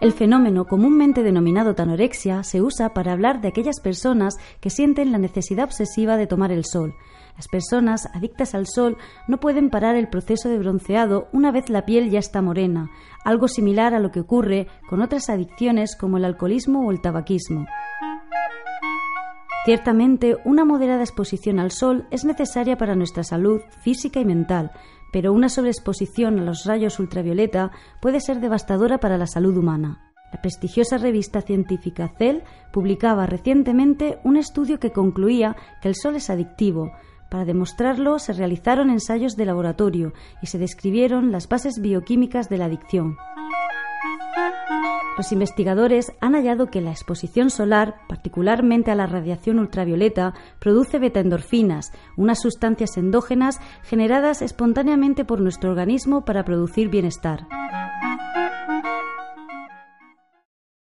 El fenómeno comúnmente denominado tanorexia se usa para hablar de aquellas personas que sienten la necesidad obsesiva de tomar el sol. Las personas adictas al sol no pueden parar el proceso de bronceado una vez la piel ya está morena, algo similar a lo que ocurre con otras adicciones como el alcoholismo o el tabaquismo. Ciertamente, una moderada exposición al sol es necesaria para nuestra salud física y mental, pero una sobreexposición a los rayos ultravioleta puede ser devastadora para la salud humana. La prestigiosa revista científica Cell publicaba recientemente un estudio que concluía que el sol es adictivo. Para demostrarlo se realizaron ensayos de laboratorio y se describieron las bases bioquímicas de la adicción. Los investigadores han hallado que la exposición solar, particularmente a la radiación ultravioleta, produce betaendorfinas, unas sustancias endógenas generadas espontáneamente por nuestro organismo para producir bienestar.